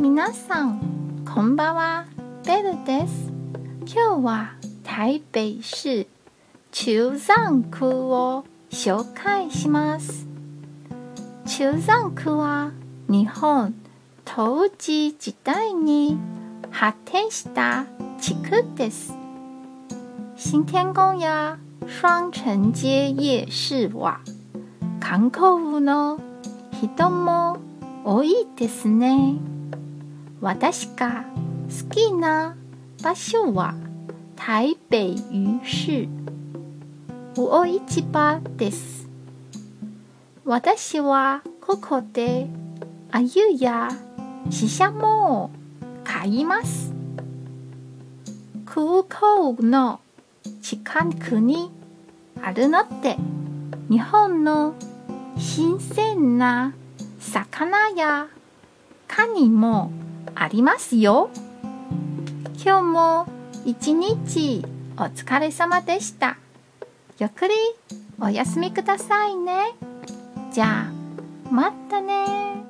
皆さん、こんばんは。ベルです。今日は台北市中山区を紹介します。中山区は日本統治時代に発展した地区です。新天宫や双城街夜市は観光部の人も多いですね。私が好きな場所は台北鱼市魚市場です。私はここで鮎やシシャモを買います。空港の近くにあるので日本の新鮮な魚やカニもありますよ。今日も一日お疲れ様でした。ゆっくりお休みくださいね。じゃあ、またね